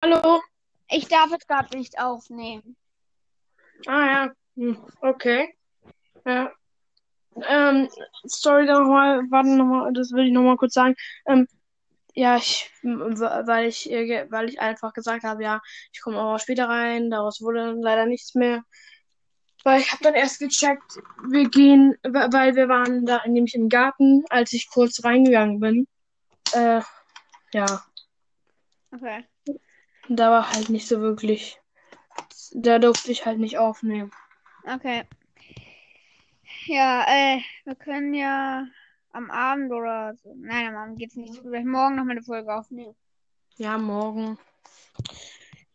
Hallo? Ich darf es gerade nicht aufnehmen. Ah ja, hm, okay. Ja. Ähm, sorry nochmal, warte nochmal, das will ich nochmal kurz sagen. Ähm, ja, ich, weil ich, äh, weil ich einfach gesagt habe, ja, ich komme auch später rein, daraus wurde leider nichts mehr. Weil ich habe dann erst gecheckt, wir gehen, weil wir waren da nämlich im Garten, als ich kurz reingegangen bin. Äh, ja. Okay. Da war halt nicht so wirklich. Da durfte ich halt nicht aufnehmen. Okay. Ja, äh, wir können ja am Abend oder so. Nein, am Abend geht's nicht. Vielleicht morgen noch mal eine Folge aufnehmen. Ja, morgen.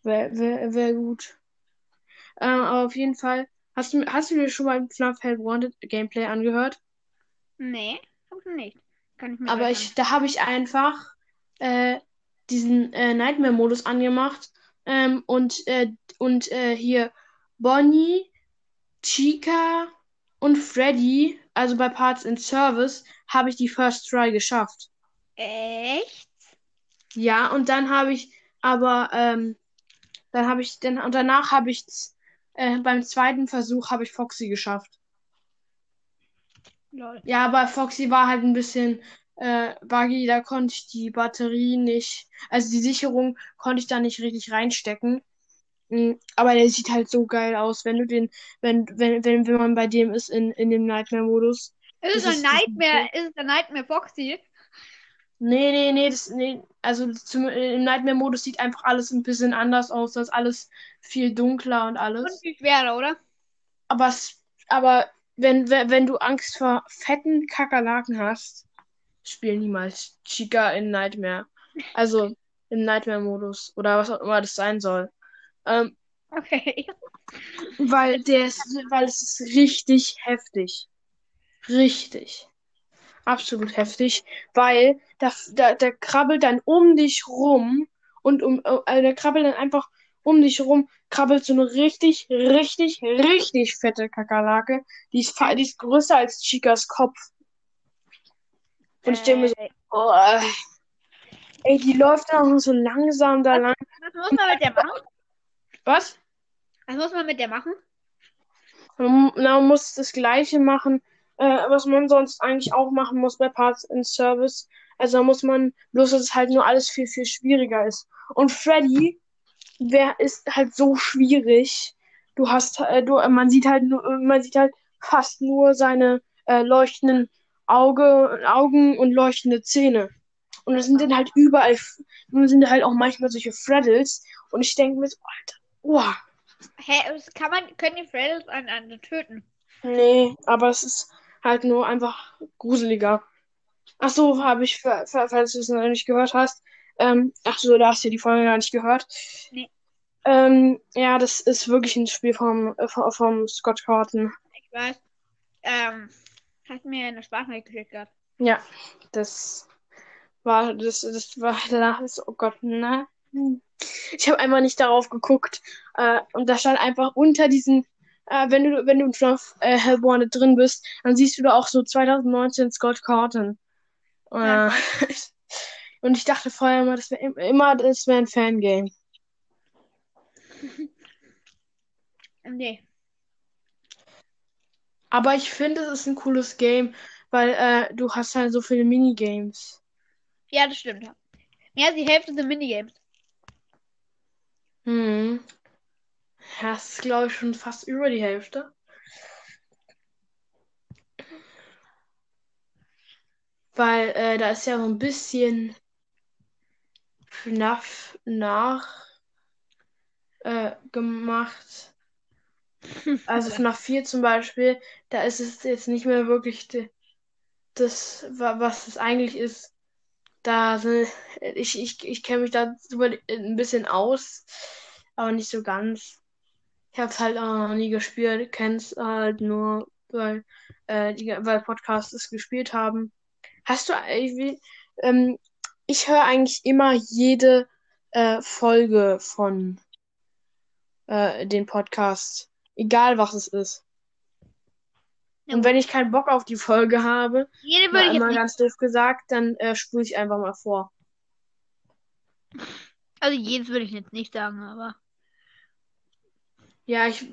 Wäre wär, wär gut. Ähm, aber auf jeden Fall. Hast du, hast du dir schon mal ein FNAF Help Wanted Gameplay angehört? Nee, hab ich nicht. Kann ich mir Aber ich, da habe ich einfach äh, diesen äh, Nightmare-Modus angemacht. Ähm, und äh, und äh, hier Bonnie, Chica und Freddy, also bei Parts in Service, habe ich die First Try geschafft. Echt? Ja, und dann habe ich aber, ähm, dann habe ich, dann, und danach habe ich, äh, beim zweiten Versuch habe ich Foxy geschafft. Lol. Ja, aber Foxy war halt ein bisschen äh, buggy, da konnte ich die Batterie nicht, also die Sicherung konnte ich da nicht richtig reinstecken. Mm, Aber der sieht halt so geil aus, wenn du den, wenn, wenn, wenn, wenn man bei dem ist in, in dem Nightmare-Modus. Ist es ein Nightmare? Ist es ein Nightmare Foxy? Nee, nee, nee, das, nee, also zum, im Nightmare-Modus sieht einfach alles ein bisschen anders aus. Das ist alles viel dunkler und Und alles. viel schwerer, oder? Aber, aber wenn, wenn, wenn du Angst vor fetten Kakerlaken hast, spiel niemals Chica in Nightmare. Also im Nightmare-Modus oder was auch immer das sein soll. Ähm, Okay. Weil der ist, weil es ist richtig heftig. Richtig. Absolut heftig. Weil da, da, der krabbelt dann um dich rum und um, äh, der krabbelt dann einfach um dich rum, krabbelt so eine richtig, richtig, richtig fette Kakerlake. Die ist, die ist größer als Chicas Kopf. Und ich denke mir so, oh, ey, die läuft dann auch so langsam da lang. was muss man mit der machen? Was? Was muss man mit der machen? Man, man muss das Gleiche machen, äh, was man sonst eigentlich auch machen muss bei Parts in Service. Also da muss man, bloß dass es halt nur alles viel, viel schwieriger ist. Und Freddy, wer ist halt so schwierig. Du hast, äh, du, man sieht halt nur, man sieht halt fast nur seine äh, leuchtenden Auge, Augen und leuchtende Zähne. Und das sind dann halt überall, dann sind halt auch manchmal solche Freddles. Und ich denke mir so, Alter, oh. Hä, kann man, können die Freddles einander töten? Nee, aber es ist halt nur einfach gruseliger. Ach so, habe ich, fa- fa- falls du es noch nicht gehört hast. Ähm, ach so, da hast du die Folge gar nicht gehört. Nee. Ähm, ja, das ist wirklich ein Spiel vom, äh, vom, Scott Cawthon. Ich weiß. Ähm, hast mir eine Sprachnachricht geschickt gehabt. Ja, das war, das, das war danach, ist, oh Gott, ne? Ich habe einmal nicht darauf geguckt. Äh, und da stand einfach unter diesen, äh, wenn du, wenn du in äh, Hellborn drin bist, dann siehst du da auch so 2019 Scott Cawthon. Äh, Ja. und ich dachte vorher immer, das wäre immer, das wäre ein Fangame. Nee. Aber ich finde, es ist ein cooles Game, weil äh, du hast halt so viele Minigames. Ja, das stimmt. Mehr als die Hälfte sind Minigames. Hm. Ja, das ist, glaube ich, schon fast über die Hälfte. Weil äh, da ist ja so ein bisschen FNAF nach äh, gemacht. Also FNAF 4 zum Beispiel, da ist es jetzt nicht mehr wirklich das, wa- was es eigentlich ist. Da sind, ich, ich, ich kenne mich da super ein bisschen aus, aber nicht so ganz. Ich habe es halt auch noch nie gespielt, kenn's halt nur, weil, äh, die, weil Podcasts es gespielt haben. Hast du, ich, ähm, ich höre eigentlich immer jede äh, Folge von äh, den Podcasts, egal was es ist. Ja, Und wenn ich keinen Bock auf die Folge habe, Jede würde mal, ich mal ganz doof gesagt, dann äh, spule ich einfach mal vor. Also jedes würde ich jetzt nicht sagen, aber. Ja, ich,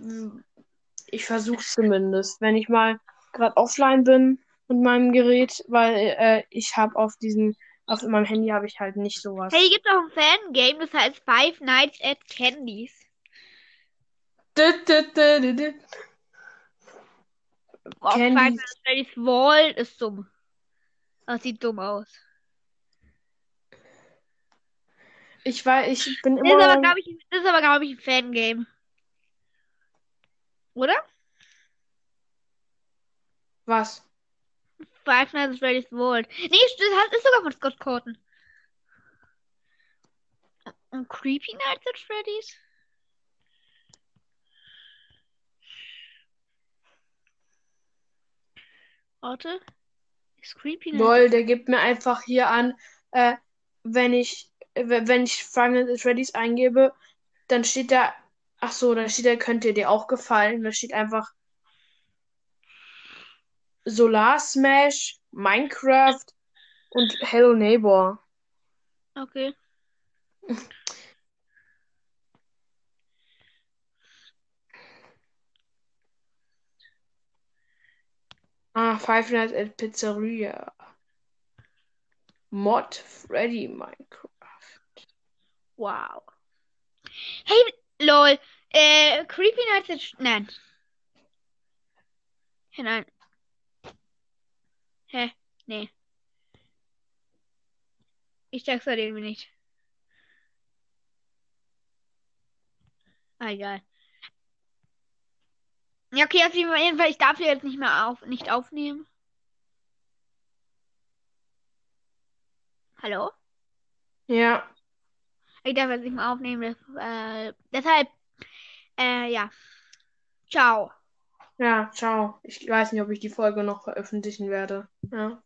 ich versuche zumindest, wenn ich mal gerade offline bin mit meinem Gerät, weil äh, ich habe auf diesen, auf meinem Handy habe ich halt nicht sowas. Hey, hier gibt auch ein Fangame, das heißt Five Nights at Candies. Boah, Five Candies. Nights at Freddy's Wall ist dumm. Das sieht dumm aus. Ich weiß, ich bin Das ist aber, immer. glaube ich, das ist aber, glaube ich, ein Fangame. Oder? Was? Five Nights at Freddy's World. Nee, das ist sogar von Scott Cawthon. Und Creepy Nights at Freddy's? Warte. Ist Creepy? Lol, der gibt mir einfach hier an, äh, wenn ich, wenn ich Five Nights at Freddy's eingebe, dann steht da, ach so, dann steht da, könnte dir auch gefallen. Da steht einfach Solar Smash, Minecraft und Hello Neighbor. Okay. Ah, Five Nights at Pizzeria. Mod Freddy Minecraft. Wow. Hey, lol. Äh, Creepy Nights at... Nein. Hä, nein. Hä? Nee. Ich sag's halt irgendwie nicht. Ah, egal. Ja, okay, auf jeden Fall, ich darf hier jetzt nicht mehr auf, nicht aufnehmen. Hallo? Ja, Ich darf jetzt nicht mehr aufnehmen, das, äh, deshalb, äh, ja. Ciao. ja, ciao. Ich weiß nicht, ob ich die Folge noch veröffentlichen werde. Ja.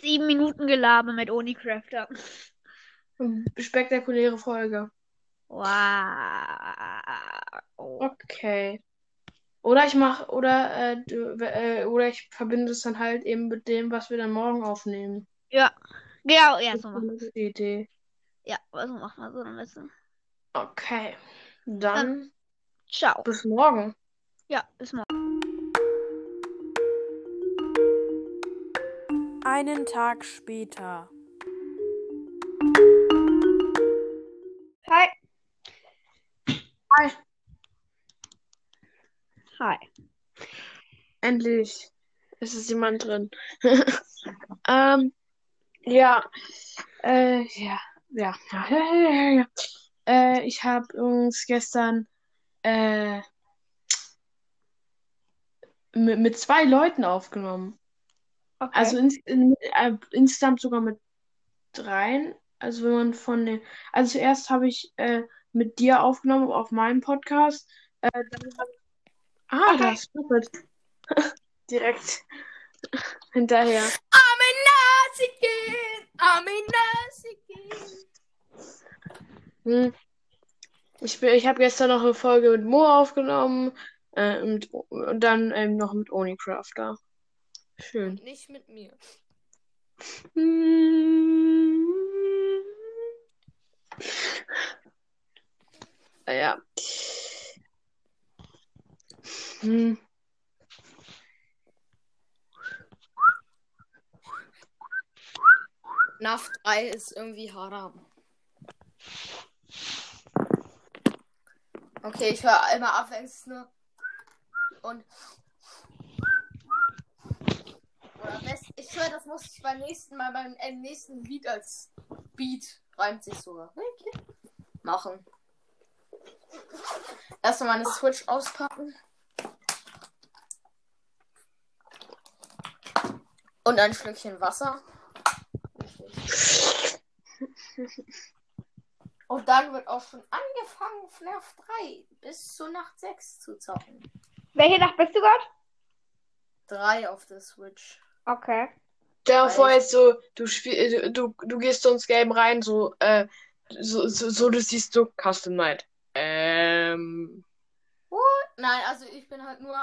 Sieben Minuten Gelaber mit Onicrafter. Spektakuläre Folge. Wow. Okay. Oder ich mach, oder, äh, du, äh, oder ich verbinde es dann halt eben mit dem, was wir dann morgen aufnehmen. Ja, genau, ja, so machen eine gute Idee. Ja, so machen wir so am besten. Okay. Dann Ciao. bis morgen. Ja, bis morgen. Einen Tag später. Hi. Hi. Hi. Endlich ist es jemand drin. ähm, ja, äh, ja, ja, ja, ja, ja, ja. Äh, ich habe übrigens gestern äh, mit, mit zwei Leuten aufgenommen. Okay. Also ins, in, äh, insgesamt sogar mit dreien. Also wenn man von den, also zuerst habe ich äh, mit dir aufgenommen auf meinem Podcast. Äh, dann hab, ah, Okay. da ist Snippet. Direkt hinterher. Hm. Ich bin, ich habe gestern noch eine Folge mit Mo aufgenommen äh, mit, und dann ähm, noch mit Onicrafter. Schön. Nicht mit mir. Ja. Hm. NAF 3 ist irgendwie haram. Okay, ich höre immer abwechselnd nur. Und. Oder best, ich höre, das muss ich beim nächsten Mal beim nächsten Lied als Beat reimt sich sogar. Okay. Machen. Erstmal meine Switch auspacken. Und ein Schlückchen Wasser. Und dann wird auch schon angefangen, FNAF 3 bis zur Nacht 6 zu zocken. Welche Nacht bist du gerade? 3 auf der Switch. Okay. Stell dir vor, jetzt so, du, spiel, du, du gehst so ins Game rein, so, äh, so, so, so, du siehst so Custom Night. Ähm, Nein, also ich bin halt nur.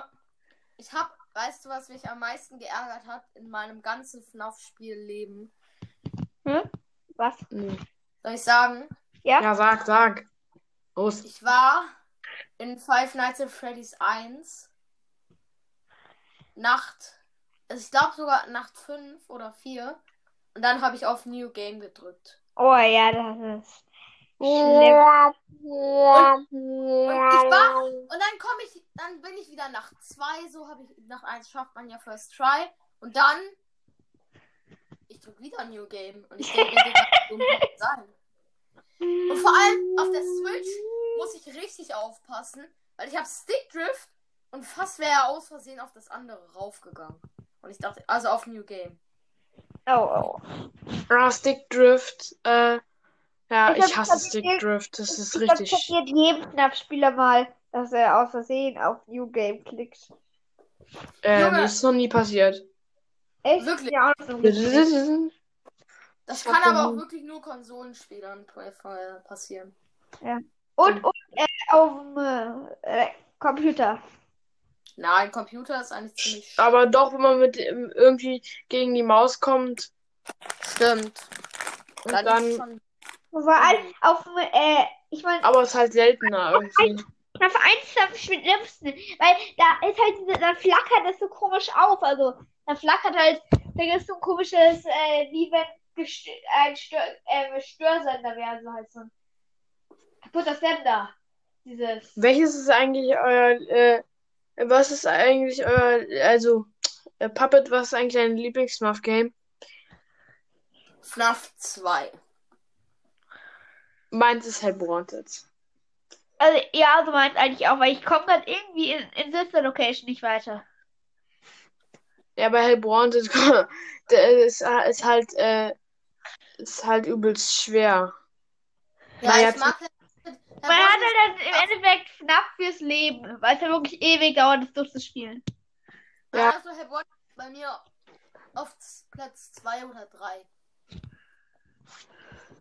Ich hab, weißt du, was mich am meisten geärgert hat in meinem ganzen FNAF-Spielleben? Hm? Was? nee. Soll ich sagen? Ja? Ja, sag, sag. Los. Ich war in Five Nights at Freddy's 1. Nacht. Also ich glaube sogar Nacht 5 oder 4. Und dann habe ich auf New Game gedrückt. Oh ja, das ist schlimm. Und ich war. Und dann komme ich. Dann bin ich wieder nach 2. So habe ich. Nach 1 schafft man ja First Try. Und dann. Ich drücke wieder New Game. Und ich denke, das dumm kann sein. Und vor allem auf der Switch muss ich richtig aufpassen, weil ich habe Stickdrift und fast wäre er aus Versehen auf das andere raufgegangen. Und ich dachte, also auf New Game. Oh, oh. Ah, Stickdrift. Äh, ja, Ich ich hasse das gesehen. Stickdrift. Das ist Ich glaub, richtig. passiert jedem Knappspieler mal, dass er aus Versehen auf New Game klickt. Äh, Junge. mir ist noch nie passiert. Echt? Wirklich? Ja, auch so. Das kann aber auch wirklich nur Konsolenspielern passieren. Und, und äh, auf dem äh, Computer. Nein, Computer ist eigentlich ziemlich Aber doch, wenn man mit dem irgendwie gegen die Maus kommt stimmt. und Dann, dann. Vor allem auf dem, äh, ich meine, Aber es ist halt seltener irgendwie. auf eins am schlimmsten, weil da ist halt, diese- da flackert es so komisch auf, also, da flackert halt, da ist so ein komisches, äh, wie wenn ein Stör, äh, Störsender wäre, so halt so ein kaputter Sender. Dieses. Welches ist eigentlich euer, äh, was ist eigentlich euer, also, äh, Puppet, was ist eigentlich dein Lieblings-Muff-Game? FNAF 2. Meins ist halt Wanted. Also, ja, so meint eigentlich auch, weil ich komme gerade irgendwie in, in Sister Location nicht weiter. Ja, bei Help Wanted, der ist, ist halt, äh, ist halt übelst schwer. Ja, Naja, ich mag Man hat halt dann im Endeffekt knapp fürs Leben, weil es ja wirklich ewig dauert, das durchzuspielen. Ja. Ja. Also, Herr Bond bei mir auf Platz 2 oder 3.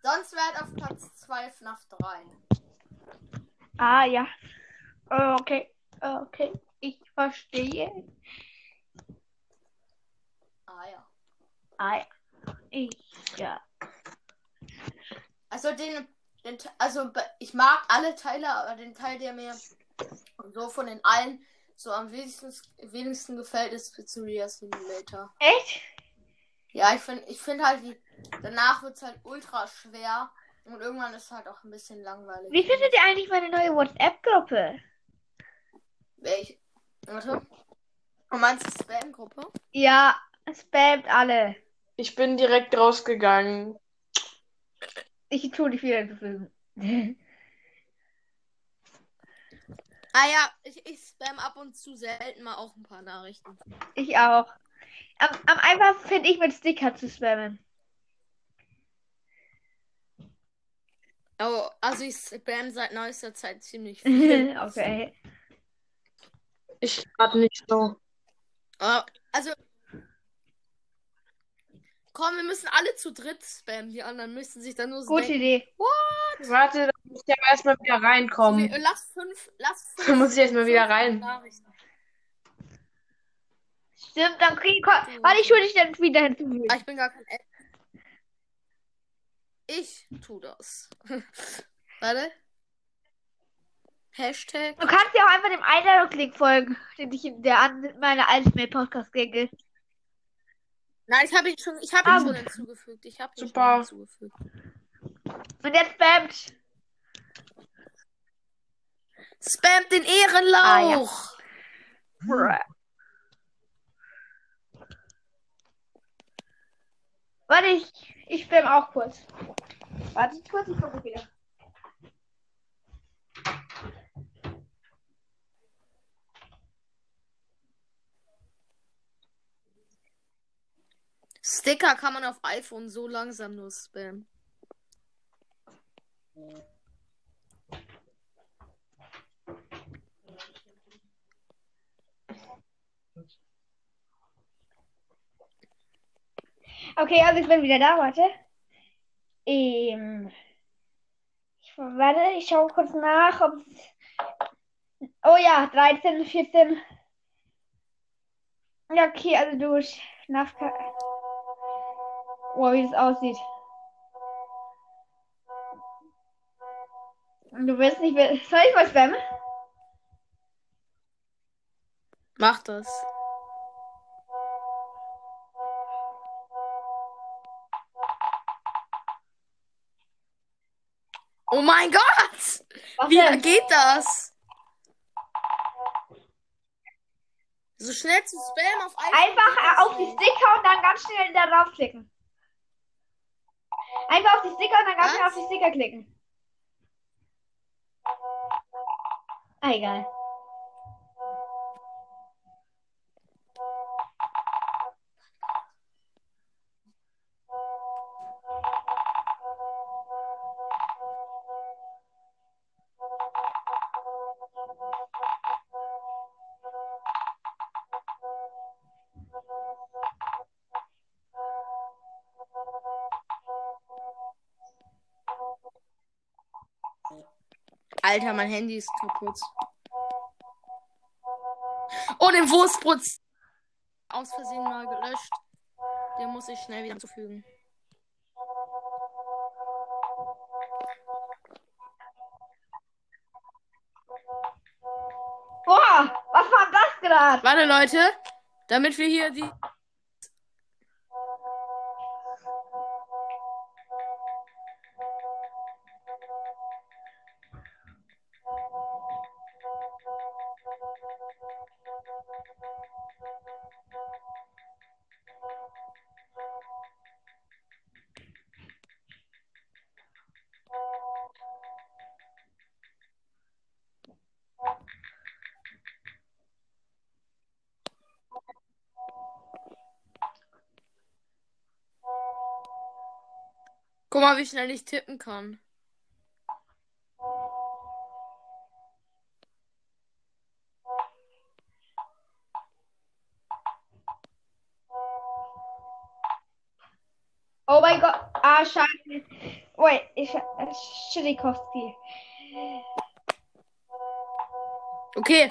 Sonst wäre halt auf Platz 2 FNAF 3. Ah, ja. Äh, Okay, Äh, okay, ich verstehe. Ah ja. Ah, ja. Ich, ja. Also den, den also ich mag alle Teile, aber den Teil, der mir so von den allen so am wenigsten, wenigsten gefällt, ist Pizzeria Simulator. Echt? Ja, ich finde ich finde halt, die, danach wird es halt ultra schwer und irgendwann ist es halt auch ein bisschen langweilig. Wie findet ihr eigentlich meine neue WhatsApp-Gruppe? Welche? Warte. Du meinst die Spam-Gruppe? Ja, spamt alle. Ich bin direkt rausgegangen. Ich tue nicht wieder hinzufügen. Ah ja, ich, ich spam ab und zu selten mal auch ein paar Nachrichten. Ich auch. Am, am einfachsten finde ich mit Sticker zu spammen. Oh, also ich spam seit neuester Zeit ziemlich viel. okay. Ich gerade nicht so. Ah, also. Komm, wir müssen alle zu dritt spammen. Die anderen müssen sich dann nur so Gute denken, Idee. Warte, da muss ich aber erstmal wieder reinkommen. wir- Lass fünf, lass fünf. Da muss ich erstmal wieder rein. Stimmt, dann krieg ich. Warte, ich hole dich dann wieder hinzufügen. Ah, ich bin gar kein Ad. Ich tu das. Warte. Hashtag. Du kannst ja auch einfach dem Einladungslink folgen, den ich in der an meiner Ultimate Podcast gänge. Nein, ich habe ihn schon, ich habe Ah, ihn schon hinzugefügt. Ich habe ihn Super. schon hinzugefügt. Und jetzt spammt. Spamt den Ehrenlauch. Bruh. Warte, ich, ich spam auch kurz. Warte kurz, ich komme wieder. Sticker kann man auf iPhone so langsam nur spammen. Okay, also ich bin wieder da, warte. Ähm, ich, warte, ich schaue kurz nach, ob Oh ja, 13, 14. Ja, okay, also du Schnafka. Oh, wie das aussieht. Du willst nicht. Soll ich mal spammen? Mach das. Oh mein Gott! Was Wie denn? geht das? So schnell zu spammen auf iPhone Einfach auf die. Sticker und dann ganz schnell da drauf klicken. Einfach auf die Sticker und dann ganz Was? schnell auf die Sticker klicken. Ah, egal. Alter, mein Handy ist kaputt. Oh, den Wurstbrutz. Aus Versehen mal gelöscht. Den muss ich schnell wieder hinzufügen. Boah, was war das gerade? Warte, Leute. Damit wir hier die. Wie schnell ich tippen kann. Oh mein Gott. Ah, scheiße. Wait, ich. äh, Schilikowski. Okay.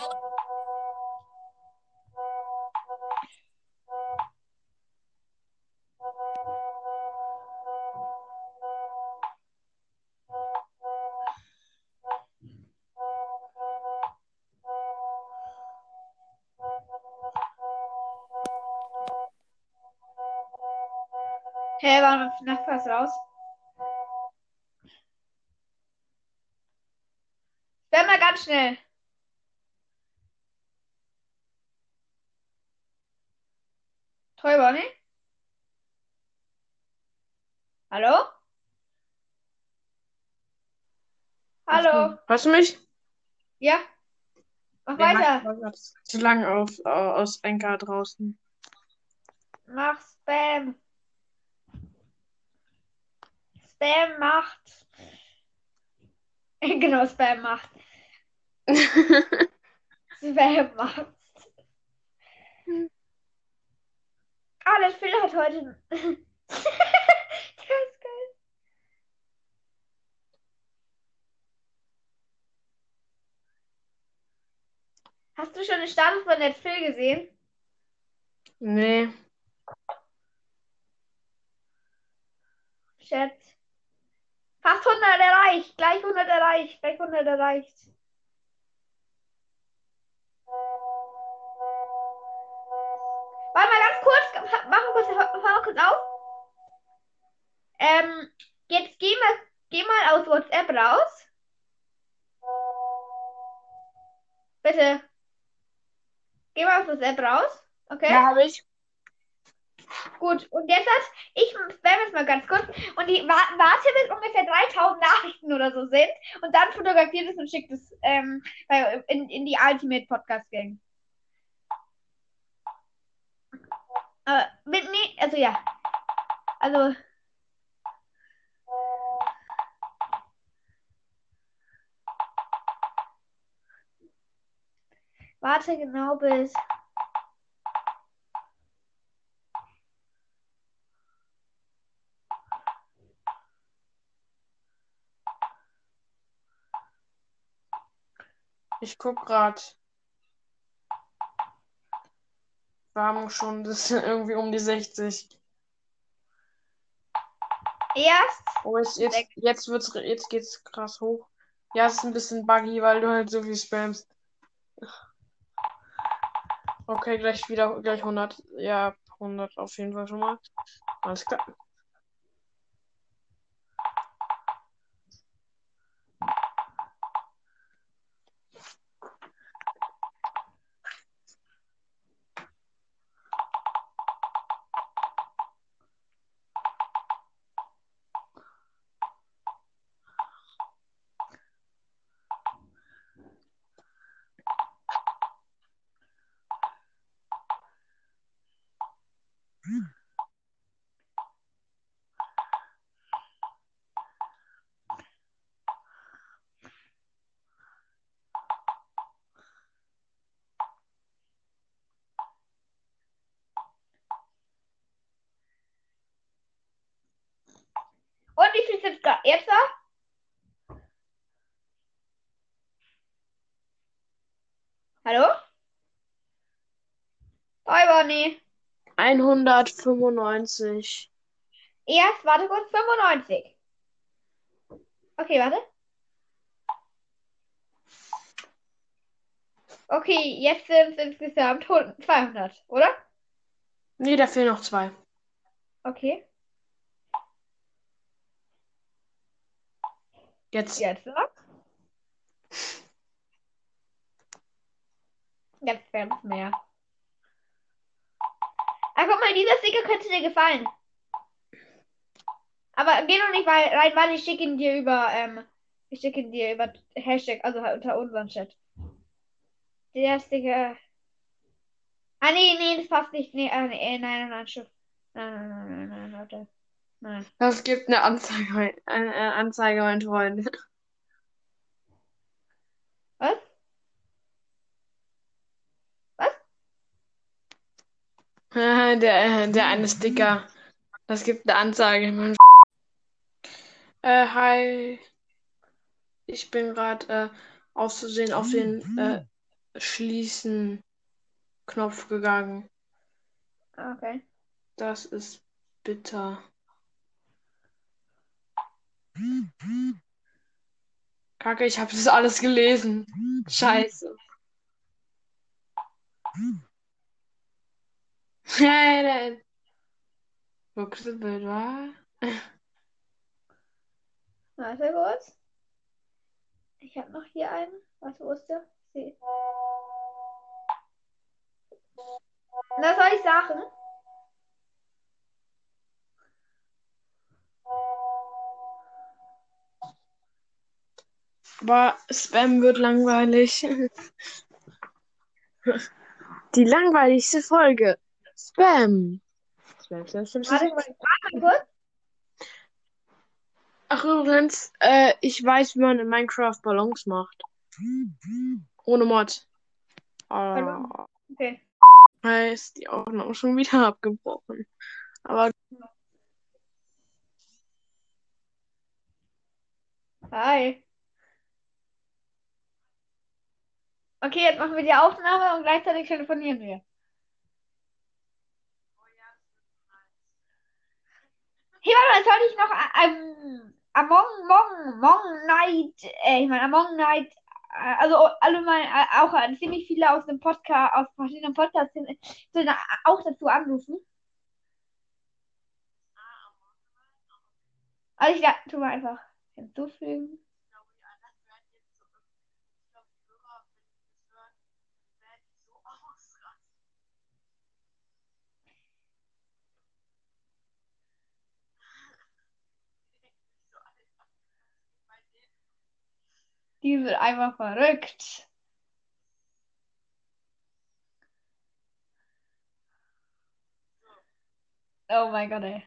Hä, hey, war nach was raus? Spam mal ganz schnell. Toll, Bonnie? Hallo? Hallo? Hörst du mich? Ja? Mach Ja, weiter. Zu lang auf, äh, aus Enker draußen. Mach Spam. Spam macht. Genau, Spam macht. Spam macht. Ah, der Spiel hat heute. das ist geil. Hast du schon den Status von der Netflix gesehen? Nee. Schätz. 800 erreicht, gleich 100 erreicht, gleich 100 erreicht. Warte mal ganz kurz, Mach mal kurz, hör mal kurz auf. Ähm, jetzt geh mal, geh mal aus WhatsApp raus. Bitte. Geh mal aus WhatsApp raus. Okay? Ja, habe ich. Gut, und jetzt hat, ich spam jetzt mal ganz kurz und die wa warte bis ungefähr 3000 Nachrichten oder so sind und dann fotografiert es und schickt es ähm, in, in die Ultimate Podcast Gang. Aber mit nee, also ja. Also. Warte genau bis. Ich guck grad. Wir haben schon das sind irgendwie um die 60. Erst Oh, jetzt, jetzt, jetzt wird's, jetzt geht's krass hoch. Ja, es ist ein bisschen buggy, weil du halt so viel spammst. Okay, gleich wieder, gleich 100. Ja, 100 auf jeden Fall schon mal. Alles klar. Jetzt da? Hallo? Hi, Bonnie. 195. Erst, warte kurz, 95. Okay, warte. Okay, jetzt sind es insgesamt 100 200, oder? Nee, da fehlen noch zwei. Okay, Jetzt. jetzt noch. Jetzt es mehr. Ah, guck mal, dieser Sticker könnte dir gefallen. Aber geh noch nicht rein, weil ich schicke ihn dir über, ähm, ich schicke ihn dir über Hashtag, also halt unter unseren Chat. Der Sticker. Ah, nee, nee, das passt nicht. Nee, ah, nee, äh, nein, nein, nein, Schiff. Nein, nein, nein, nein, nein, warte. Nein. Das gibt eine Anzeige, mein- eine eine Anzeige, mein Freund. Was? Der, der eine Sticker. Das gibt eine Anzeige, mein äh, hi. Ich bin gerade äh, aus Versehen auf den äh, Schließen-Knopf gegangen. Okay. Das ist bitter. Kacke, ich habe das alles gelesen. Scheiße. Nein. Buchsebild, wa? Warte kurz. Ich habe noch hier einen. Was der? Sie. Na, soll ich sagen? Aber Spam wird langweilig. Die langweiligste Folge. Spam. Spam, Spam, Spam, Spam. Ach, übrigens, äh, ich weiß, wie man in Minecraft Ballons macht. Ohne Mod. Ah? Okay. heißt, die Aufnahme schon wieder abgebrochen. Aber Hi. Okay, jetzt machen wir die Aufnahme und gleichzeitig telefonieren wir. Hey, warte mal, soll ich noch ähm, Among Mong, Mong Night, äh, ich meine Among Night, äh, also alle mal, äh, auch äh, ziemlich viele aus dem Podcast, aus verschiedenen Podcasts sind auch dazu anrufen. Also ich ja, tu mal einfach hinzufügen. Die sind einfach verrückt. Oh mein Gott, ey.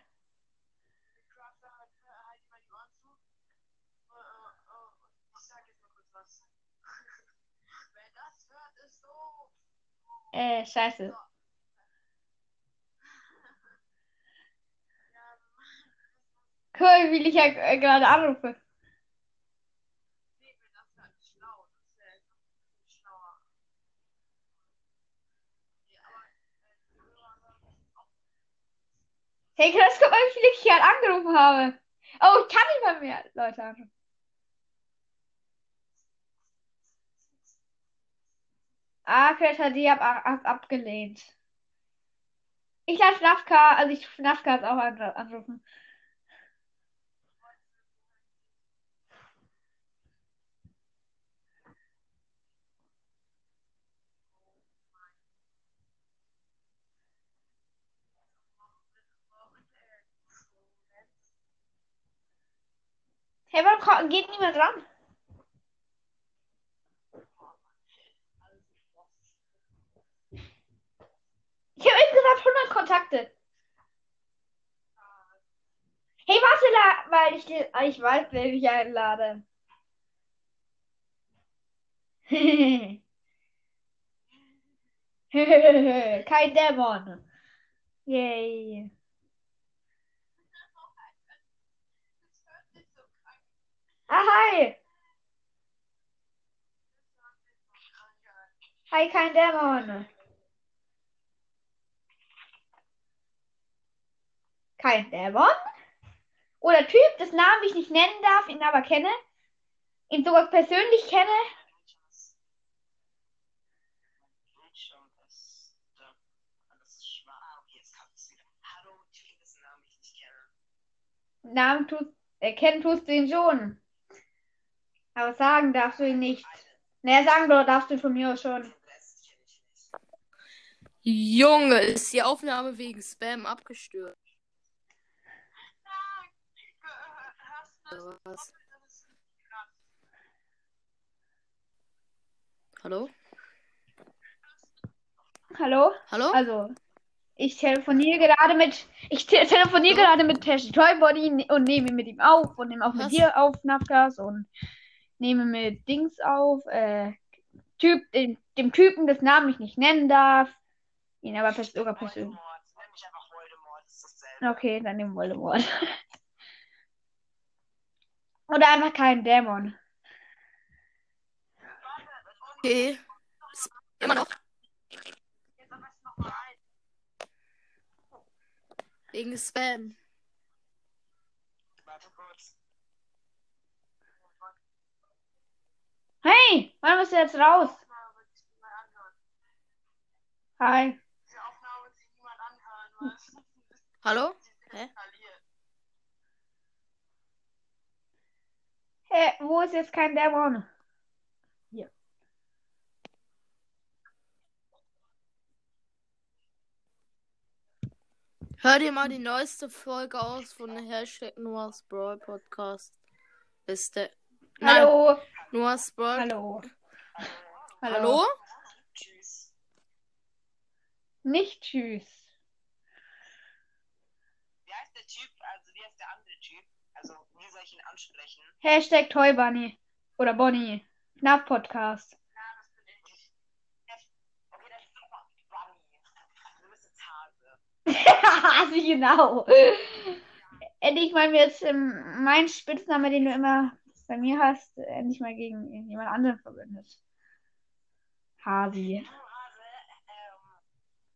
Äh, scheiße. Mal, wie ich ja äh, gerade anrufe. Hey, Chris, guck mal, wie viele ich gerade halt angerufen habe. Oh, ich kann nicht mehr, mehr Leute anrufen. Ah, Crash die hab, hab abgelehnt. Ich lasse Nafka, also ich Nafka jetzt auch anrufen. Hey, warum geht niemand ran? Ich habe insgesamt 100 Kontakte. Hey, warte, weil ich, ah, ich weiß, wer ich einlade. Kein Dämon. Yay. Ah, hi. Hi, kein Dämon. Kein Dämon? Oder Typ, das Namen ich nicht nennen darf, ihn aber kenne. Ihn sogar persönlich kenne. Namen tust, erkennen tust du ihn schon. Aber sagen darfst du ihn nicht. Naja, sagen darfst du von mir aus schon. Junge, ist die Aufnahme wegen Spam abgestürzt. Was? Hallo? Hallo? Hallo? Also, ich telefoniere gerade mit. Ich te telefoniere gerade mit Tashi Toybody und nehme mit ihm auf und nehme auch mit Was? dir auf, Nafkas, und nehme mit Dings auf. Äh, typ, dem, dem Typen, das Namen ich nicht nennen darf. Ihn aber pers sogar persönlich. Voldemort. Nenn mich einfach Voldemort, das ist dasselbe. Okay, dann nehmen Voldemort. Oder einfach keinen Dämon. Okay. Immer noch? Wegen Spam. Warte kurz. Hey, wann bist du jetzt raus? Hi. Hallo? Hä? Hey, wo ist jetzt kein Dämon? Hör dir mal die neueste Folge aus von der Hashtag Noah's Brawl Podcast. Ist der. Nein, Hallo. Noah's Brawl. Hallo. Hallo? Tschüss. Nicht tschüss. Wie heißt der Typ? Also, wie heißt der andere Typ? Also, wie soll ich ihn ansprechen? Hashtag Toy Bunny. Oder Bonnie. Knapp Podcast. Na, das bin ich. Okay, das ist einfach Bunny. Du bist jetzt Hase. Genau. Endlich mal jetzt ähm, mein Spitzname, den du immer bei mir hast, endlich mal gegen jemand anderen verwendet. Hasi. Du Hase, ähm,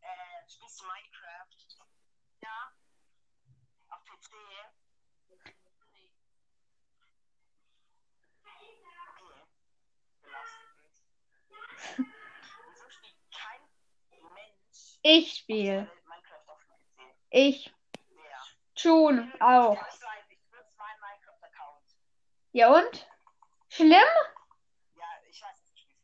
äh, spielst du Minecraft? Ja. Auf PC? Nee. Okay. Belastend. Wieso spielt kein Mensch Ich spiele. Ich. June auch. Ja, ich weiß, ich benutze meinen Minecraft-Account. Ja und? Schlimm? Ja, ich weiß, dass du spielst.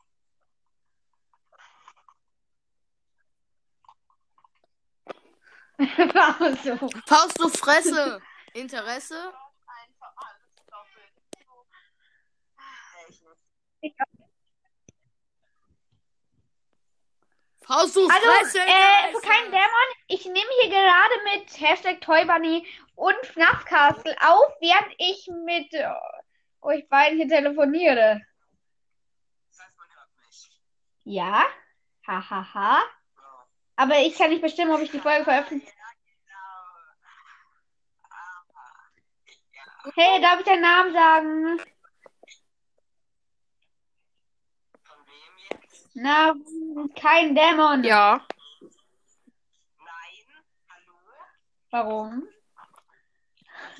Warum so? Faust du Fresse! Interesse? Einfach alles doppelt. So. Ich nicht. Faust du Also, Fresse! äh, für keinen Dämon, ich nehme hier gerade mit Hashtag Toybunny und FNAF Castle auf, während ich mit äh, euch beiden hier telefoniere. Das heißt, man hört mich. Ja? Hahaha. Ha, ha. Aber ich kann nicht bestimmen, ob ich die Folge veröffentliche. Hey, darf ich deinen Namen sagen? Von wem jetzt? Na, kein Dämon. Ja. Nein. Hallo? Warum?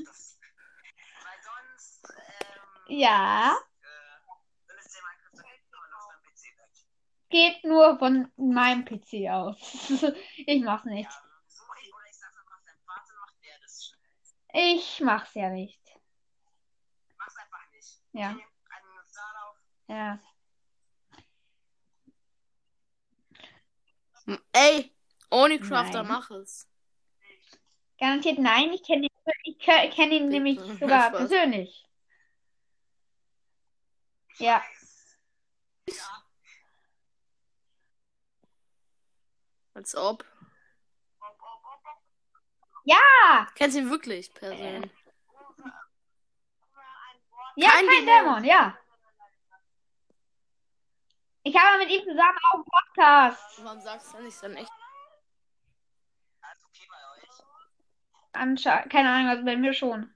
Das, weil sonst, ähm, Ja. äh, dann ist der Minecraft-Account auf deinem PC weg. geht nur von meinem PC aus. ich mach's nicht. Ja, ich mach's ja nicht. Mach's einfach nicht. Ja, ja. Ey, ohne Crafter Nein. mach es. Garantiert nein, ich kenne ihn, ich kenn ihn nämlich sogar Spaß. persönlich. Ja, Als ob. ja, Kennst du ihn wirklich persönlich? ja, Kein kein, Dämon. Dämon, ja. Ich habe mit ihm zusammen auch einen Podcast. Warum sagst du nicht dann echt? Anscheinend, keine Ahnung, also bei mir schon.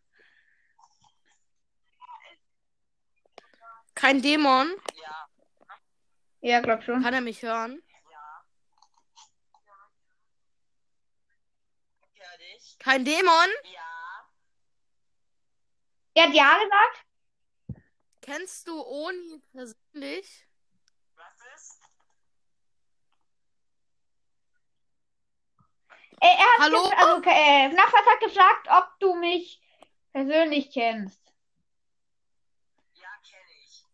Kein Dämon? Ja, Ja, glaub schon. Kann er mich hören? ja. Dich. Kein Dämon? Ja. Er hat ja gesagt. Kennst du Oni persönlich? Was ist? Er, er hat Hallo? gef- also, äh, Nachfahrt hat gefragt, ob du mich persönlich kennst. Ja, kenne ich.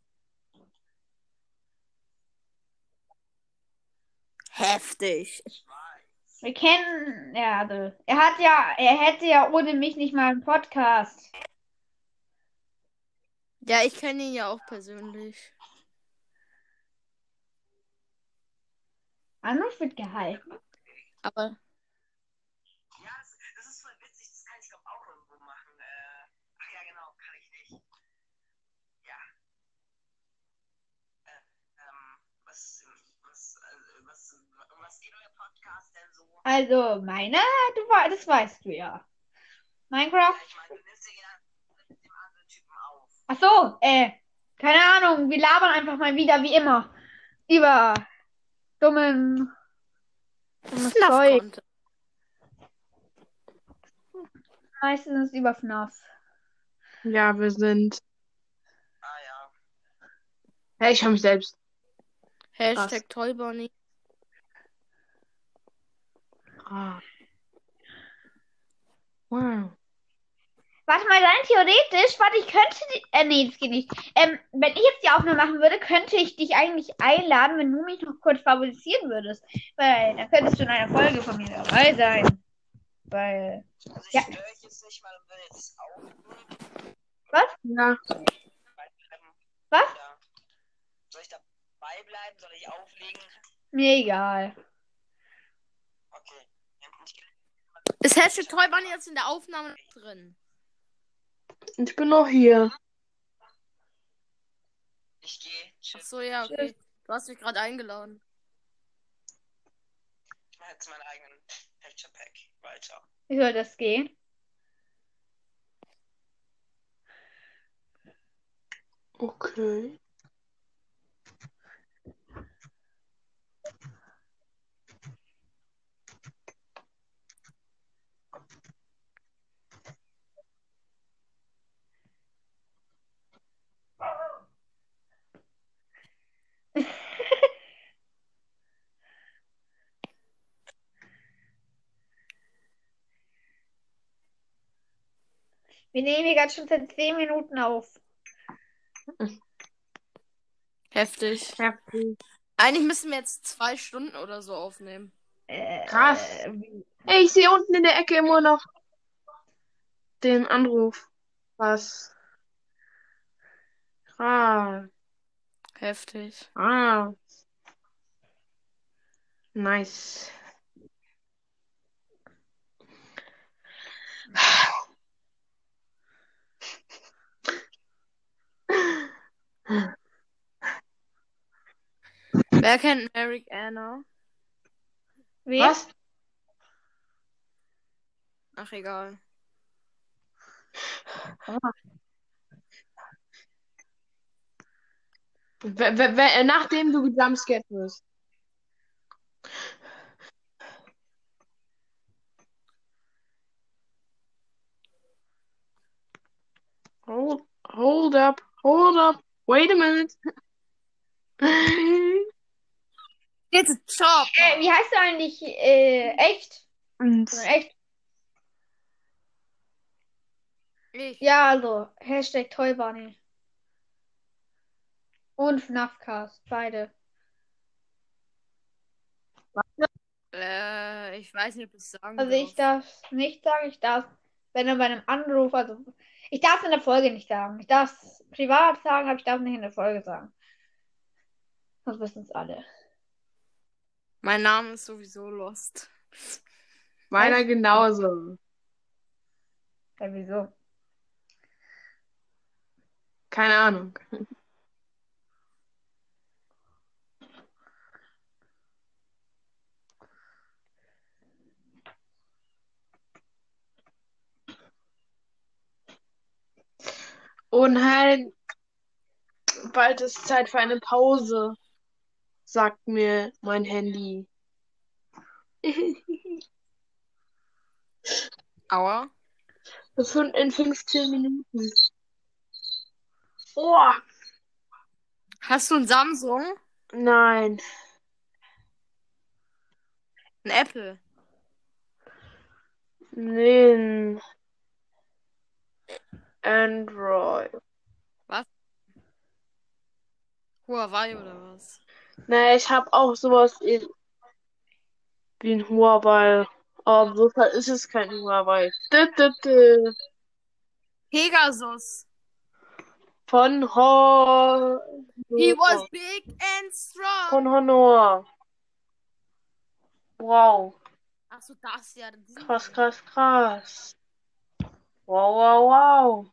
Heftig. Ich weiß. Wir kennen, ja, also, er hat ja, er hätte ja ohne mich nicht mal einen Podcast. Ja, ich kenne ihn ja auch persönlich. Anruf wird gehalten. Aber Ja, das, das ist voll witzig. Das kann ich glaube auch irgendwo machen. Äh, ach ja, genau, kann ich nicht. Ja. Äh, ähm, was, was, äh, was, was geht euer Podcast denn so? Also, meiner, du, das weißt du ja. Minecraft? Meine. Ach so, äh, keine Ahnung, wir labern einfach mal wieder wie immer über dummen, dummes Zeug. Meistens über FNAF. Ja, wir sind. Ah ja. Hey, ich höre mich selbst. Hashtag Toybonny. Ah. Wow. Warte mal, rein theoretisch, warte, ich könnte, die, äh, nee, das geht nicht. Ähm, wenn ich jetzt die Aufnahme machen würde, könnte ich dich eigentlich einladen, wenn du mich noch kurz favorisieren würdest. Weil dann könntest du in einer Folge von mir dabei sein. Weil, Also ich Ja. störe euch jetzt nicht mal und will jetzt aufnehmen. Ja. Beibleiben. Was? Oder soll ich dabei bleiben? Soll ich auflegen? mir egal. Okay. Ja, ich- Ist Hashtag Toybonny jetzt in der Aufnahme drin? Ich bin noch hier. Ich gehe. Ach so, ja, okay. Du hast mich gerade eingeladen. Ich mache jetzt meinen eigenen Texture Pack weiter. Wie soll das gehen? Okay. Wir nehmen hier gerade schon seit 10 Minuten auf. Heftig. Heftig. Eigentlich müssen wir jetzt zwei Stunden oder so aufnehmen. Äh, Krass. Ey, ich sehe unten in der Ecke immer noch den Anruf. Was? Krass. Heftig. Ah. Nice. Wer kennt Merrick Anna? Wer? Was? Ach, egal. Wer, nachdem du gejumpscared wirst. Hold, hold up, hold up. Wait a minute. It's a chop. Äh, wie heißt du eigentlich äh, echt? Und echt? Ich. Ja, also Hashtag Toy Bunny. Und FNAFcast, beide. Äh, ich weiß nicht, ob ich es sagen Also darf. ich darf es nicht sagen, ich darf, wenn er bei einem Anruf, also ich darf es in der Folge nicht sagen. Ich darf es privat sagen, aber ich darf es nicht in der Folge sagen. Sonst wissen es alle. Mein Name ist sowieso Lost. meiner genauso. Ja, wieso? Keine Ahnung. Oh nein, bald ist Zeit für eine Pause, sagt mir mein Handy. Aua. In 15 Minuten. Oh, Hast du ein Samsung? nein. Ein Apple? Android. Huawei oder was? Nee, ich habe auch sowas wie, wie ein Huawei. Aber so Fall ist es kein Huawei. Pegasus. Von Ho He was big and strong. Von Honor. Wow. Achso, das ja. Krass, krass, krass. Wow, wow, wow.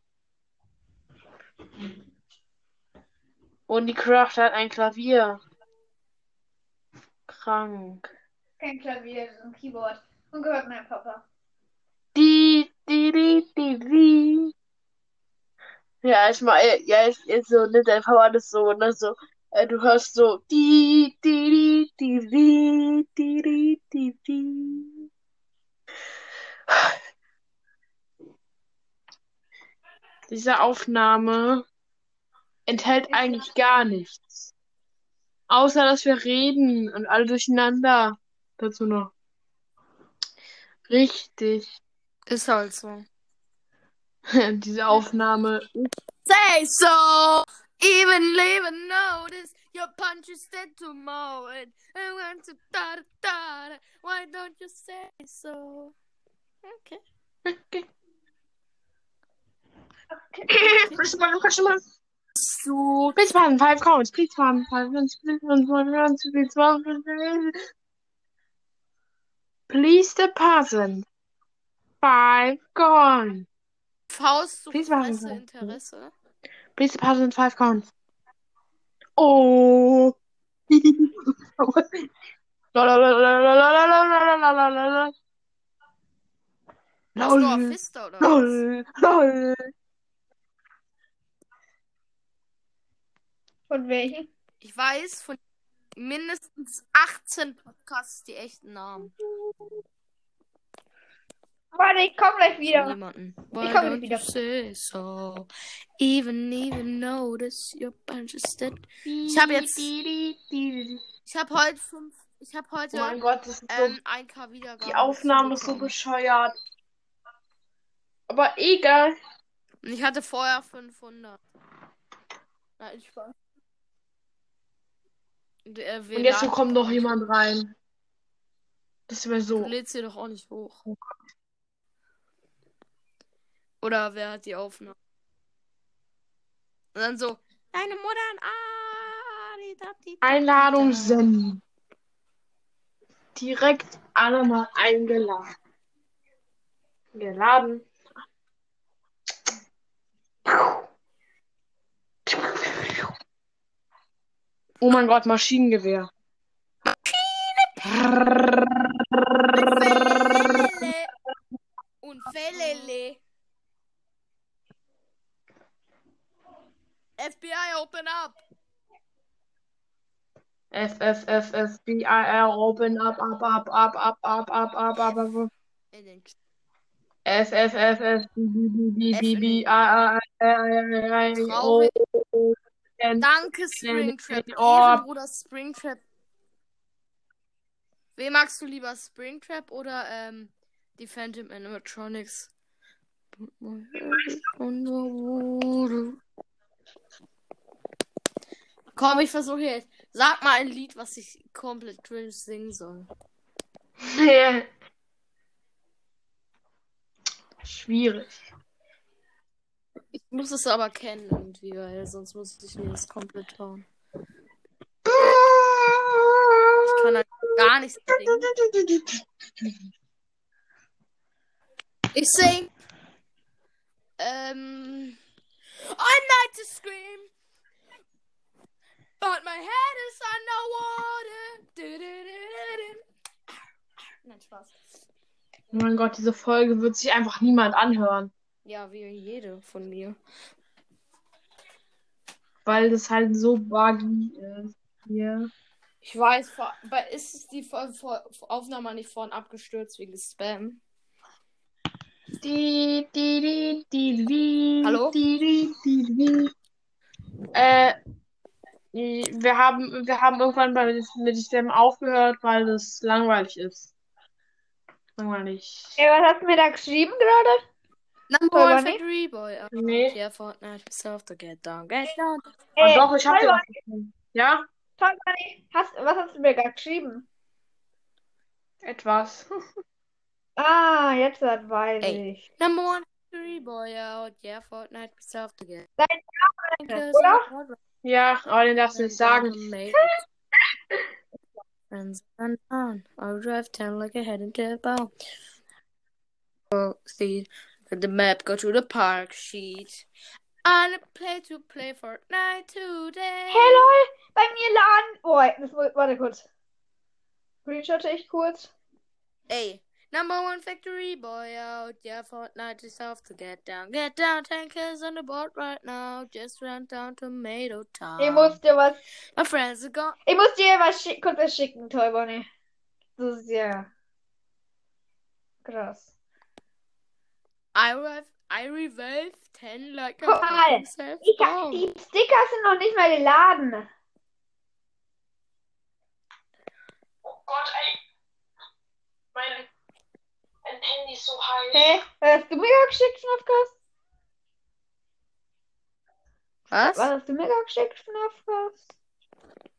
Und die Craft hat ein Klavier. Krank. Kein Klavier, das ist ein Keyboard. Und gehört meinem Papa. Die, die, die, die, die. Ja, ich meine, ja, ist, ist so, ne, dein Papa ist so, ne, so, äh, du hörst so, die, die, die, die, die, die, die, die. Diese Aufnahme enthält eigentlich gar nichts. Außer, dass wir reden und alle durcheinander. Dazu noch. Richtig. Ist halt so. Diese Aufnahme. Say so. Even leave a notice. Your punch is dead tomorrow. And to da da da. Why don't you say so? Okay. Please pardon, customer. So. Please pardon, five counts. Please pardon, five counts. Please pardon, five counts. Please pardon. Please the person. Five gone. Faust zu Please Sie. Interesse. Please the person, five counts. Oh. Lol. Lol. Lol. Von welchen? Ich weiß von mindestens 18 Podcasts die echten Namen. Warte, ich komm gleich wieder. Ich komme don't wieder. say so? Even, even notice your punch is dead. Ich habe jetzt- Ich habe heute fünf. Ich habe Oh heute mein Gott, das ist so ähm, 1K Wiedergaben. Die Aufnahme ist so bescheuert. Aber egal. Und ich hatte vorher 500. Nein, Spaß. Und, äh, wir Und jetzt laden- kommt noch jemand rein. Das wäre Du so. lädst sie doch auch nicht hoch. Oder wer hat die Aufnahme? Und dann so, deine Mutter an ah, die, die, Einladung die, da. senden. Direkt alle mal eingeladen. Geladen. Oh mein Gott, Maschinengewehr. Fälle und Fällele. FBI, open up. F, F, F, F, B, I, R, open up, up, up, up, up, up, up, up, up, up. F, F, F, F, B, B, B, B, B, I, I, I, I, I, O, Danke, Springtrap. Oh. Ehrenbruder Springtrap. Wen magst du lieber, Springtrap oder ähm, die Phantom Animatronics? Komm, ich versuche jetzt. Sag mal ein Lied, was ich komplett cringe singen soll. Schwierig. Ich muss es aber kennen irgendwie, weil sonst muss ich mir das komplett hauen. Ich kann halt gar nichts singen. Ich sing. Ähm. I like to scream. But my head is underwater. Du-du-du-du-du. Nein, Spaß. Oh mein Gott, diese Folge wird sich einfach niemand anhören. Ja, wie jede von mir. Weil das halt so buggy ist. Hier. Ich weiß, aber ist es die Aufnahme nicht vorhin abgestürzt wegen Spam? Die, die, die, die, die, Hallo? Die, die, die, die. Äh, wir haben, wir haben irgendwann bei, mit dem aufgehört, weil das langweilig ist. Langweilig. Ey, was hast du mir da geschrieben gerade? Number one? Factory Boy. Oh, Nee. Yeah, Fortnite himself to get down, get down. Ah, Ey, doch, ich hab dir Tolga, was geschrieben. Ja? Tolga, hast, was hast du mir gerade geschrieben? Etwas. Ah, jetzt das weiß Ey. ich. Number one Factory Boy out. Yeah, Fortnite himself to get Dein down. oder? Ja, aber den darfst du nicht sagen. Friends unknown. I'll drive town like I head into a bow. Go see at the map, go to the park sheet. I play to play Fortnite today. Hey lol, bei mir laden. Oh, das warte kurz. Screenshotte ich kurz. Hey, number one factory boy out. Yeah, Fortnite is off to get down. Get down, tankers on the board right now. Just ran down Tomato Town. Ich muss dir was. My friends are gone. Ich muss dir was schick, kurz was schicken, Toy Bonnie. Das ist ja krass. I rev I revived 10 like Guck a mal, Ich hab, die Sticker sind noch nicht mal geladen. Oh Gott, ey. Mein, mein Handy ist so heiß. Hä? Was hast du mir geschickt, Schnafkas? Was? Was hast du mir geschickt, Schnafkas?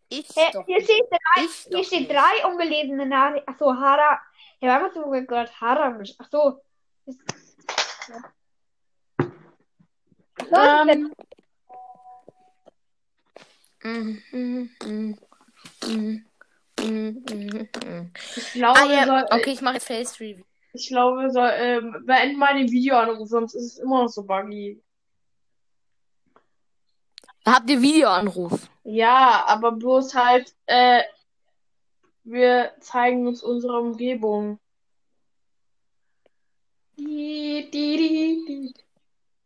Ich Hä? doch Hier nicht. steht drei, Ich hier steht drei ungelesene Nachrichten. Achso, Hara. Ja, was hast du gerade Haram geschickt? Achso. Ist- Mm. Ich glaube, Ah, ja. soll, Okay, ich mache jetzt Face Review. ich glaube, wir soll, ähm, beenden mal den Videoanruf, sonst ist es immer noch so buggy. Habt ihr Videoanruf? Ja, aber bloß halt, äh, wir zeigen uns unsere Umgebung. Die, die, die,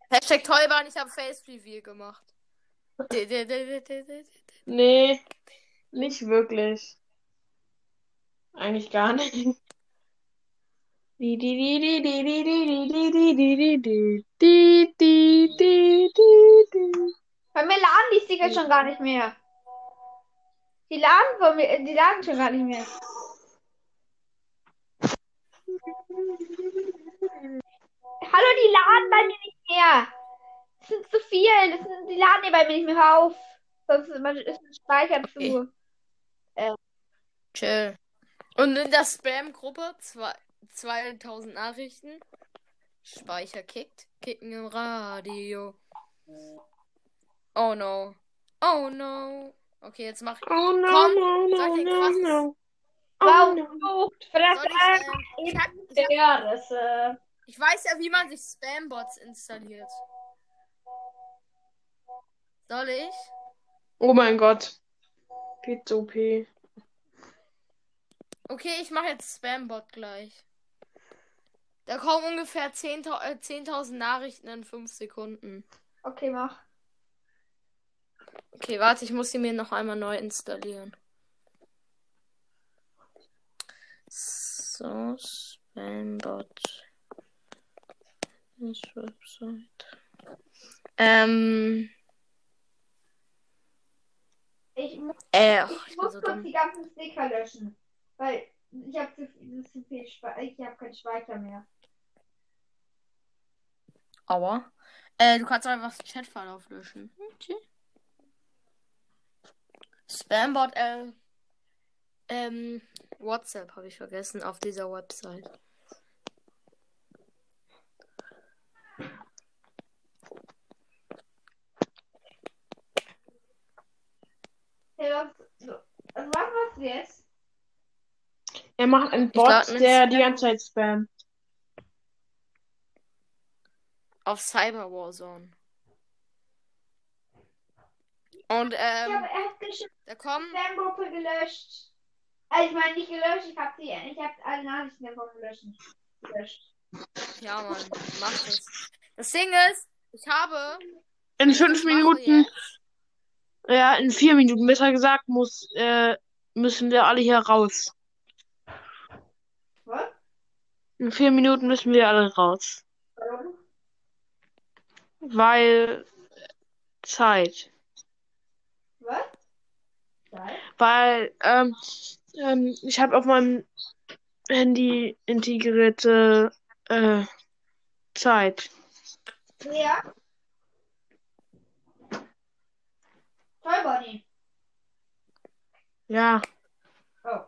Hashtag Tollbahn, ich habe Face Reveal gemacht. nee, nicht wirklich. Eigentlich gar nicht. Bei mir laden die Sticker schon gar nicht mehr. Die laden, von mir, die laden schon gar nicht mehr. Hallo, die laden bei mir nicht mehr. Das sind zu viel. Das sind, die laden hier bei mir nicht mehr auf. Sonst ist mein Speicher Okay. zu. Chill. Und in der Spam-Gruppe zwei- 2000 Nachrichten. Speicher kickt. Kicken im Radio. Oh no. Oh no. Okay, jetzt mach ich. Oh no, Komm, no, no, ich ein no, krasses- no. Oh Wow, no. Fresse. ich, ähm, ich, hab, ich, hab, Ja, das, äh, ich weiß ja, wie man sich Spam-Bots installiert. Soll ich? Oh mein Gott. Pizza OP. Okay, ich mache jetzt Spam-Bot gleich. Da kommen ungefähr 10.000 äh, 10.000 Nachrichten in 5 Sekunden. okay, mach. Okay, warte, ich muss sie mir noch einmal neu installieren. So, Spambot. Das Website. Ähm, Ich muss, äh, ich ich muss so kurz dumm. die ganzen Sticker löschen. Weil Ich habe zu, viel- zu viel Speicher. Ich habe keinen Speicher mehr. Aua. Äh, du kannst einfach den Chatverlauf löschen. Okay. Spambot, äh, ähm, WhatsApp habe ich vergessen auf dieser Website. Hey, was, so, also was machst du jetzt? Er macht einen Bot, der die ganze Zeit spammt. Auf Cyber Warzone. Und, Ich ähm, habe erst geschrieben, da kommen, Spam-Gruppe gelöscht. Also ich meine nicht gelöscht, ich habe die, ich habe alle Nachrichten davon gelöscht. gelöscht. ja, Mann, mach das. Das Ding ist, ich habe, In fünf Minuten, ja, in vier Minuten, besser gesagt, muss, äh, müssen wir alle hier raus. Was? In vier Minuten müssen wir alle raus. Warum? Weil Zeit. Was? Nein. Weil, ähm, ähm, ich habe auf meinem Handy integrierte, äh, Zeit. Ja. Bonnie. Ja. Oh.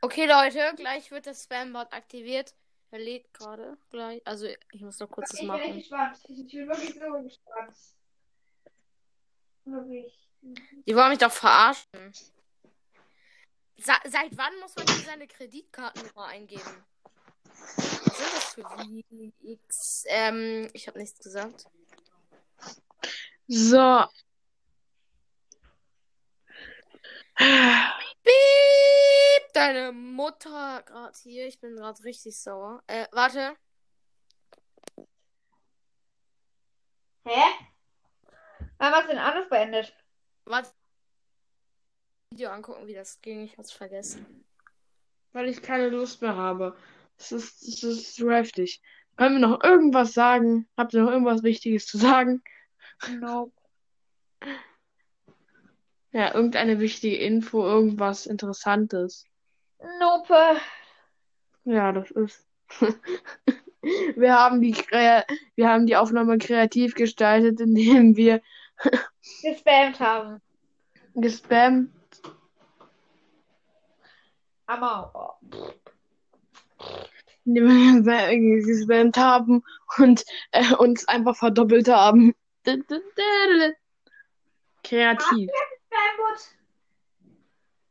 Okay, Leute, gleich wird das Spambot aktiviert. Er lädt gerade gleich. Also, ich muss noch kurz das Ich bin echt machen. gespannt. Ich bin wirklich so gespannt. Wirklich. Die wollen mich doch verarschen. Sa seit wann muss man hier seine Kreditkartennummer eingeben? Was sind das für VX? Ähm, ich habe nichts gesagt. So. Piep! Deine Mutter gerade hier. Ich bin gerade richtig sauer. Äh, warte. Hä? Wann hast du denn alles beendet? Warte. Video angucken, wie das ging. Ich hab's vergessen. Weil ich keine Lust mehr habe. Es ist, es ist zu heftig. Können wir noch irgendwas sagen? Habt ihr noch irgendwas Wichtiges zu sagen? Nope. Ja, irgendeine wichtige Info, irgendwas Interessantes. Nope. Ja, das ist. Wir haben die, Kre- wir haben die Aufnahme kreativ gestaltet, indem wir Gespammt haben. gespammt, Aber. indem wir gespammt haben und äh, uns einfach verdoppelt haben. Kreativ.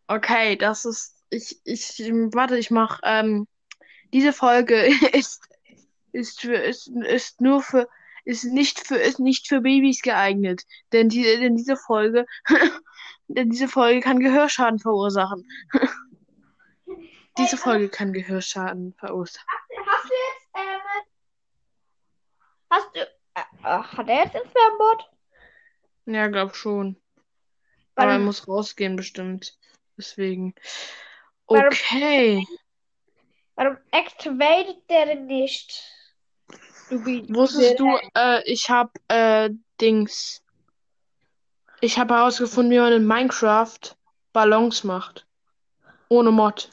Okay, das ist. Ich, ich, warte, ich mach. Ähm, diese Folge ist, ist für, ist, ist nur für, ist nicht für, ist nicht für Babys geeignet. Denn die, denn diese Folge, denn diese Folge kann Gehörschaden verursachen. Diese Folge kann Gehörschaden verursachen. Hast du jetzt, ähm. Hast du. Äh, hat er jetzt ein Spambot? Ja, glaub schon. Aber er Warum- muss rausgehen, bestimmt. Deswegen. Warum- Okay. Warum activated der denn nicht? Du Wusstest du, äh, ich hab, äh, Dings. Ich habe herausgefunden, wie man in Minecraft Ballons macht. Ohne Mod.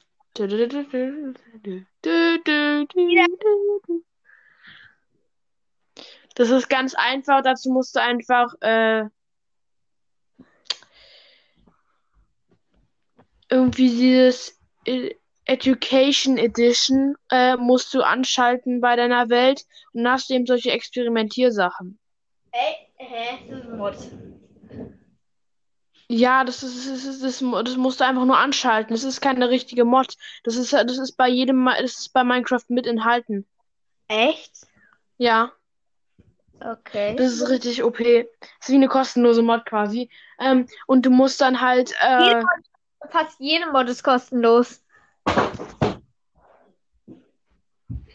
Das ist ganz einfach. Dazu musst du einfach, äh, irgendwie dieses äh, Education Edition äh, musst du anschalten bei deiner Welt und dann hast du eben solche Experimentiersachen. Ey, hä? Das ist ein Mod. Ja, das ist, das ist, das, das musst du einfach nur anschalten. Das ist keine richtige Mod. Das ist, das ist bei jedem, das ist bei Minecraft mit enthalten. Echt? Ja, Okay. das ist richtig OP. Das ist wie eine kostenlose Mod quasi. Ähm, und du musst dann halt, äh, Fast jede Mod ist kostenlos.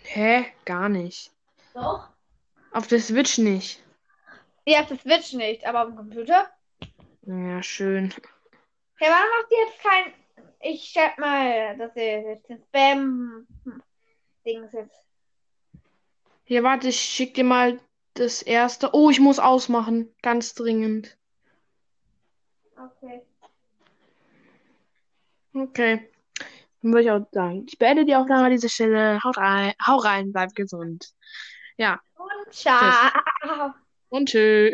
hä? Gar nicht. Doch? Auf der Switch nicht. Ja, auf der Switch nicht, aber auf dem Computer? Ja, schön. Hey, warum macht ihr jetzt kein. Ich schreib mal, dass ihr jetzt den Spam-Dings jetzt. Hier, warte, ich schick dir mal das erste. Oh, ich muss ausmachen. Ganz dringend. Okay. Okay. Dann würde ich auch sagen, ich beende die Aufnahme an dieser Stelle. Haut rein, hau rein, bleibt gesund. Ja, Und ciao. und tschüss.